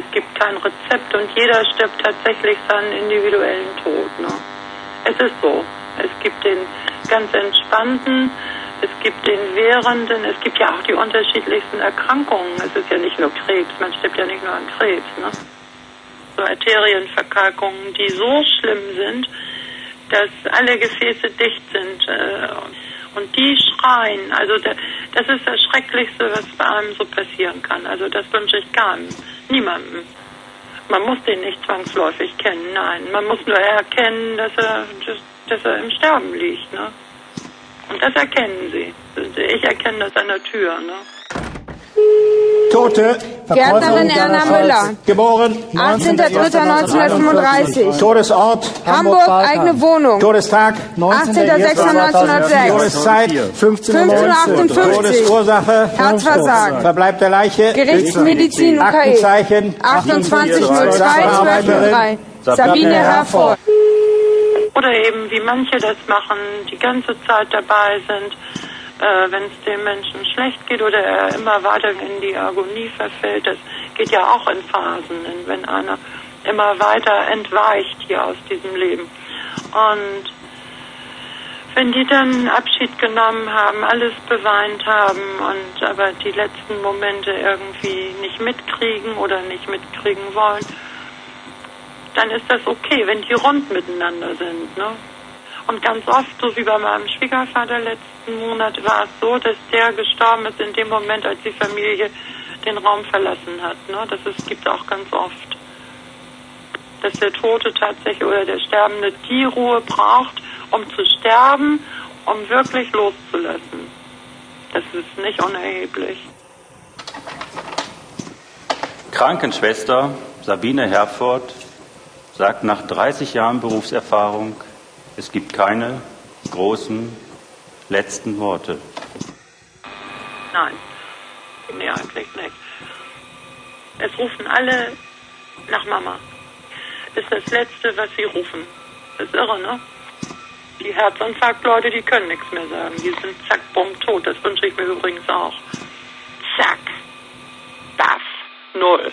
Es gibt kein Rezept und jeder stirbt tatsächlich seinen individuellen Tod. Ne? Es ist so. Es gibt den ganz entspannten, es gibt den währenden, es gibt ja auch die unterschiedlichsten Erkrankungen. Es ist ja nicht nur Krebs, man stirbt ja nicht nur an Krebs. Ne? So Arterienverkalkungen, die so schlimm sind, dass alle Gefäße dicht sind. Äh, und die schreien. Also das ist das Schrecklichste, was bei einem so passieren kann. Also das wünsche ich keinem, niemandem. Man muss den nicht zwangsläufig kennen, nein. Man muss nur erkennen, dass er, dass er im Sterben liegt. Ne? Und das erkennen sie. Ich erkenne das an der Tür. Ne? Tote. Gärtnerin Erna Müller. Geboren. 18.03.1935. Todesort. Hamburg, eigene Wohnung. Todestag. 18.06.1906. Todeszeit. 15.58 Todesursache. Herzversagen. Verbleib der Leiche. Gerichtsmedizin UKE. Aktenzeichen. 28.02.12.03. Sabine Herford. Oder eben, wie manche das machen, die ganze Zeit dabei sind, äh, wenn es dem Menschen schlecht geht oder er immer weiter in die Agonie verfällt. Das geht ja auch in Phasen, wenn einer immer weiter entweicht hier aus diesem Leben. Und wenn die dann Abschied genommen haben, alles beweint haben und aber die letzten Momente irgendwie nicht mitkriegen oder nicht mitkriegen wollen, dann ist das okay, wenn die rund miteinander sind. Ne? Und ganz oft, so wie bei meinem Schwiegervater letzten Monat, war es so, dass der gestorben ist in dem Moment, als die Familie den Raum verlassen hat. Ne? Das gibt es auch ganz oft. Dass der Tote tatsächlich oder der Sterbende die Ruhe braucht, um zu sterben, um wirklich loszulassen. Das ist nicht unerheblich. Krankenschwester Sabine Herford sagt nach 30 Jahren Berufserfahrung, es gibt keine großen letzten Worte. Nein, nee, eigentlich nicht. Es rufen alle nach Mama. Ist das Letzte, was sie rufen. Ist irre, ne? Die Herzinfarktleute, die können nichts mehr sagen. Die sind zack, bumm, tot. Das wünsche ich mir übrigens auch. Zack. Das. Null.